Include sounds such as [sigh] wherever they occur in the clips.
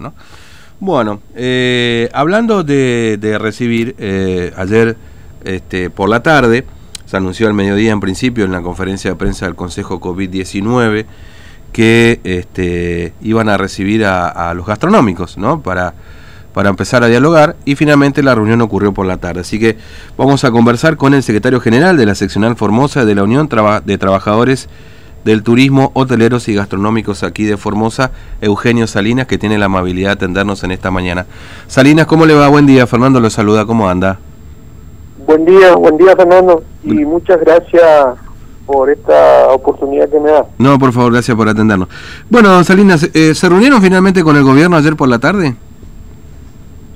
¿no? Bueno, eh, hablando de, recibir, eh, ayer este, por la tarde, se anunció al mediodía en principio en la conferencia de prensa del Consejo COVID-19 que este, iban a recibir a, los gastronómicos, ¿no? Para, para empezar a dialogar y finalmente la reunión ocurrió por la tarde. Así que vamos a conversar con el secretario general de la seccional Formosa de la Unión de Trabajadores del Turismo, Hoteleros y Gastronómicos aquí de Formosa, Eugenio Salinas, que tiene la amabilidad de atendernos en esta mañana. Salinas, ¿cómo le va? Buen día, Fernando lo saluda, ¿cómo anda? Buen día, buen día Fernando, y muchas gracias por esta oportunidad que me da. No, por favor, gracias por atendernos. Bueno, Salinas, eh, ¿se reunieron finalmente con el gobierno ayer por la tarde?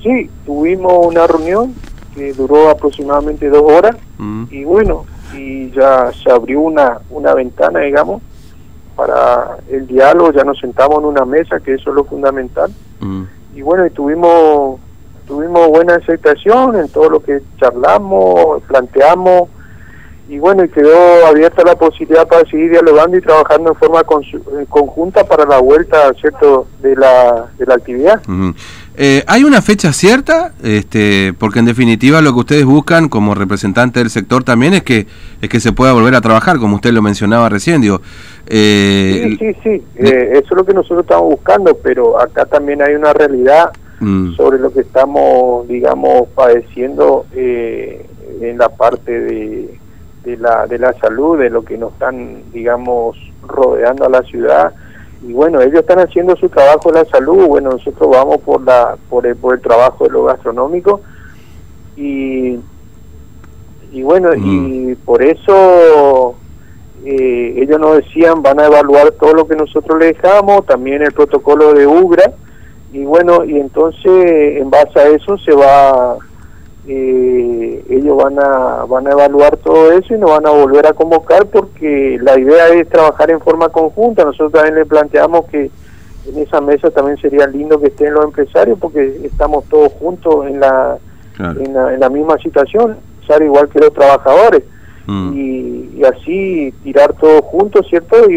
Sí, tuvimos una reunión que duró aproximadamente dos horas, mm. y bueno, y ya se abrió una, una ventana, digamos, para el diálogo, ya nos sentamos en una mesa, que eso es lo fundamental. Mm. Y bueno, y tuvimos, tuvimos buena aceptación en todo lo que charlamos, planteamos, y bueno, y quedó abierta la posibilidad para seguir dialogando y trabajando en forma conjunta para la vuelta, ¿cierto?, de la, de la actividad. Eh, ¿Hay una fecha cierta? Este, porque en definitiva lo que ustedes buscan como representante del sector también es que es que se pueda volver a trabajar, como usted lo mencionaba recién. Digo, eh, sí, sí, sí. Eh, eso es lo que nosotros estamos buscando, pero acá también hay una realidad mm. sobre lo que estamos, digamos, padeciendo en la parte de, de, la, de la salud, de lo que nos están, digamos, rodeando a la ciudad y bueno, ellos están haciendo su trabajo de la salud, bueno, nosotros vamos por la por el, por el trabajo de lo gastronómico y, y bueno, y mm. por eso eh, ellos nos decían van a evaluar todo lo que nosotros le dejamos, también el protocolo de UGRA y bueno, y entonces en base a eso se va eh, ellos van a van a evaluar todo eso y nos van a volver a convocar porque la idea es trabajar en forma conjunta. Nosotros también le planteamos que en esa mesa también sería lindo que estén los empresarios porque estamos todos juntos en la, en la, misma situación, igual que los trabajadores. Mm. Y, así tirar todos juntos, ¿cierto? Y,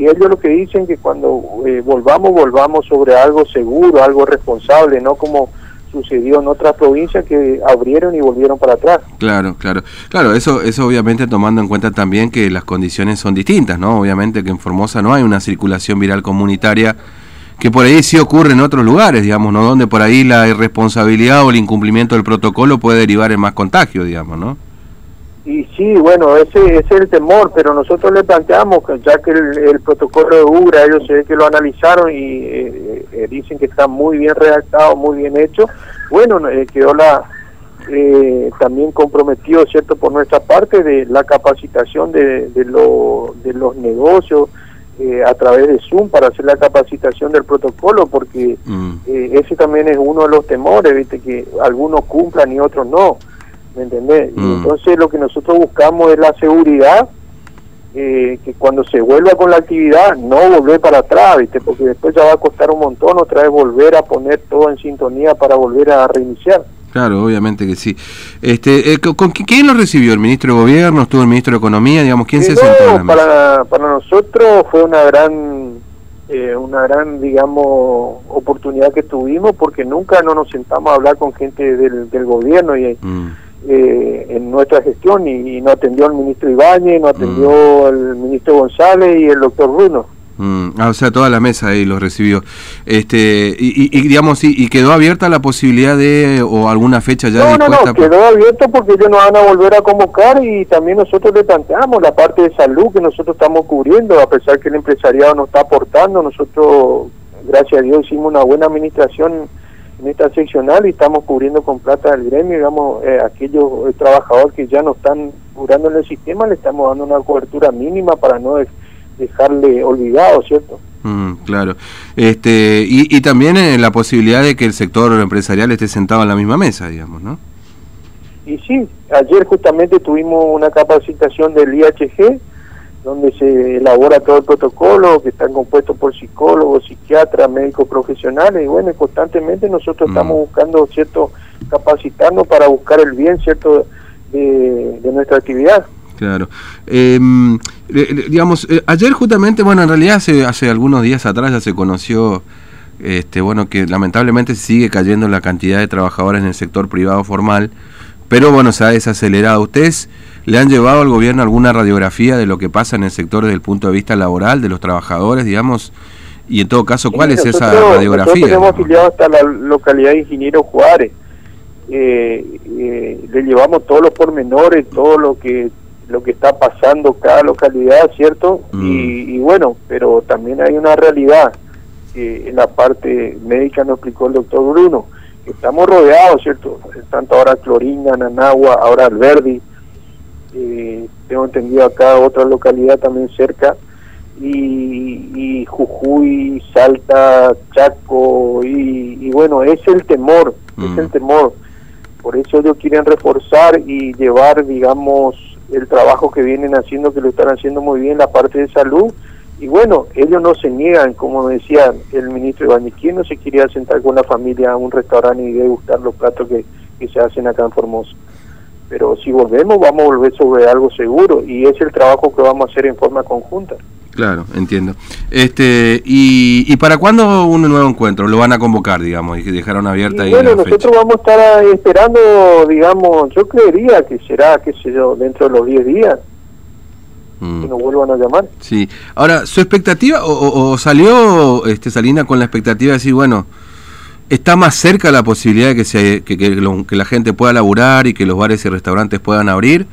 ellos lo que dicen que cuando eh, volvamos, volvamos sobre algo seguro, algo responsable, no como sucedió en otras provincias que abrieron y volvieron para atrás. Claro, claro. Claro, eso, eso obviamente tomando en cuenta también que las condiciones son distintas, ¿no? Obviamente que en Formosa no hay una circulación viral comunitaria que por ahí sí ocurre en otros lugares, digamos, ¿no? Donde por ahí la irresponsabilidad o el incumplimiento del protocolo puede derivar en más contagio, digamos, ¿no? Y sí, bueno, ese, es el temor, pero nosotros le planteamos, que ya que el, protocolo de UGRA, ellos se ve que lo analizaron y eh, eh, dicen que está muy bien redactado, muy bien hecho, bueno, eh, quedó la también comprometido, ¿cierto?, por nuestra parte de la capacitación de, de, de los negocios a través de Zoom para hacer la capacitación del protocolo, porque mm. ese también es uno de los temores, ¿viste?, que algunos cumplan y otros no. ¿Me entendés? Y mm. entonces lo que nosotros buscamos es la seguridad, eh, que cuando se vuelva con la actividad, no volver para atrás, ¿viste? Porque después ya va a costar un montón otra vez volver a poner todo en sintonía para volver a reiniciar. Claro, obviamente que sí. Este, eh, ¿con, quién lo recibió? ¿El ministro de Gobierno? ¿Estuvo el ministro de Economía? Digamos, ¿quién se sentó? para, para nosotros fue una gran, eh, una gran, digamos, oportunidad que tuvimos porque nunca no nos sentamos a hablar con gente del, del gobierno y... Mm eh, en nuestra gestión y, no atendió al ministro Ibáñez, no atendió al mm. ministro González y el doctor Bruno. Mm, ah, o sea, toda la mesa ahí lo recibió. Este, y, y digamos, y, quedó abierta la posibilidad de, o alguna fecha ya no, No, no, quedó abierto porque ellos nos van a volver a convocar y también nosotros le planteamos la parte de salud que nosotros estamos cubriendo, a pesar que el empresariado nos está aportando, nosotros, gracias a Dios, hicimos una buena administración esta seccional y estamos cubriendo con plata del gremio, digamos, eh, aquellos eh, trabajadores que ya no están curando en el sistema, le estamos dando una cobertura mínima para no dejarle olvidado, ¿cierto? Mm, claro. Este, y, y también eh, la posibilidad de que el sector empresarial esté sentado en la misma mesa, digamos, ¿no? Y sí, ayer justamente tuvimos una capacitación del IHG, donde se elabora todo el protocolo, que están compuestos por psicólogos, psiquiatras, médicos profesionales, y bueno, constantemente nosotros mm. estamos buscando, ¿cierto?, capacitarnos para buscar el bien, ¿cierto?, de, nuestra actividad. Claro. Em, digamos, eh, ayer justamente, bueno, en realidad hace, hace algunos días atrás ya se conoció este, bueno, que lamentablemente sigue cayendo la cantidad de trabajadores en el sector privado formal, pero bueno, se ha desacelerado. ¿Ustedes le han llevado al gobierno alguna radiografía de lo que pasa en el sector desde el punto de vista laboral de los trabajadores, digamos? Y en todo caso, ¿cuál es esa radiografía? Nosotros tenemos afiliado hasta la localidad de Ingeniero Juárez. Eh, eh, le llevamos todos los pormenores, todo lo que lo que está pasando cada localidad, ¿cierto? Mm. Y, y, bueno, pero también hay una realidad que en la parte médica nos explicó el doctor Bruno, estamos rodeados, ¿cierto? Tanto ahora Clorinda, Nanagua, ahora Alberdi, eh, tengo entendido acá otra localidad también cerca, y, Jujuy, Salta, Chaco, y, bueno, es el temor, es el mm. temor. Por eso ellos quieren reforzar y llevar, digamos, el trabajo que vienen haciendo, que lo están haciendo muy bien, la parte de salud. Y bueno, ellos no se niegan, como decía el ministro Ibañez, ¿quién no se quería sentar con la familia a un restaurante y degustar los platos que, que se hacen acá en Formosa? Pero si volvemos, vamos a volver sobre algo seguro y es el trabajo que vamos a hacer en forma conjunta. Claro, entiendo. Este, y, ¿Y para cuándo un nuevo encuentro? ¿Lo van a convocar, digamos, y dejaron abierta ahí Bueno, nosotros vamos a estar esperando, digamos, yo creería que será, qué sé yo, dentro de los 10 días. Mm. Que nos vuelvan a llamar. Sí. Ahora, ¿su expectativa o, salió este Salina con la expectativa de decir, bueno, está más cerca la posibilidad de que, se, que, que, la gente pueda laburar y que los bares y restaurantes puedan abrir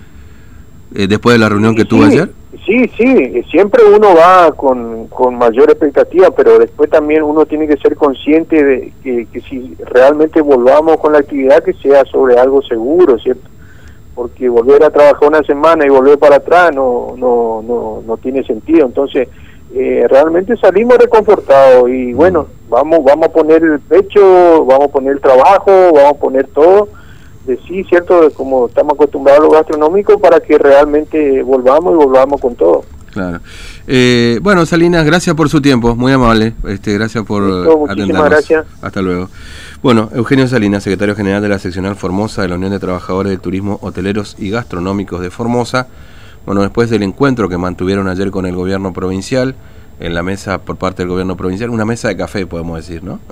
eh, después de la reunión que tuvo ayer? Sí, sí, siempre uno va con, con mayor expectativa, pero después también uno tiene que ser consciente de que, que si realmente volvamos con la actividad que sea sobre algo seguro, ¿cierto? Porque volver a trabajar una semana y volver para atrás no, no, no, no tiene sentido. Entonces, eh, realmente salimos reconfortados y bueno, vamos, vamos a poner el pecho, vamos a poner el trabajo, vamos a poner todo de sí, ¿cierto? Como estamos acostumbrados a lo gastronómico para que realmente volvamos y volvamos con todo. Claro. Eh, bueno, Salinas, gracias por su tiempo, muy amable. Este, gracias por Muchísimas gracias. Hasta luego. Bueno, Eugenio Salinas, secretario general de la seccional Formosa de la Unión de Trabajadores de Turismo Hoteleros y Gastronómicos de Formosa. Bueno, después del encuentro que mantuvieron ayer con el gobierno provincial, en la mesa por parte del gobierno provincial, una mesa de café, podemos decir, ¿no? [laughs]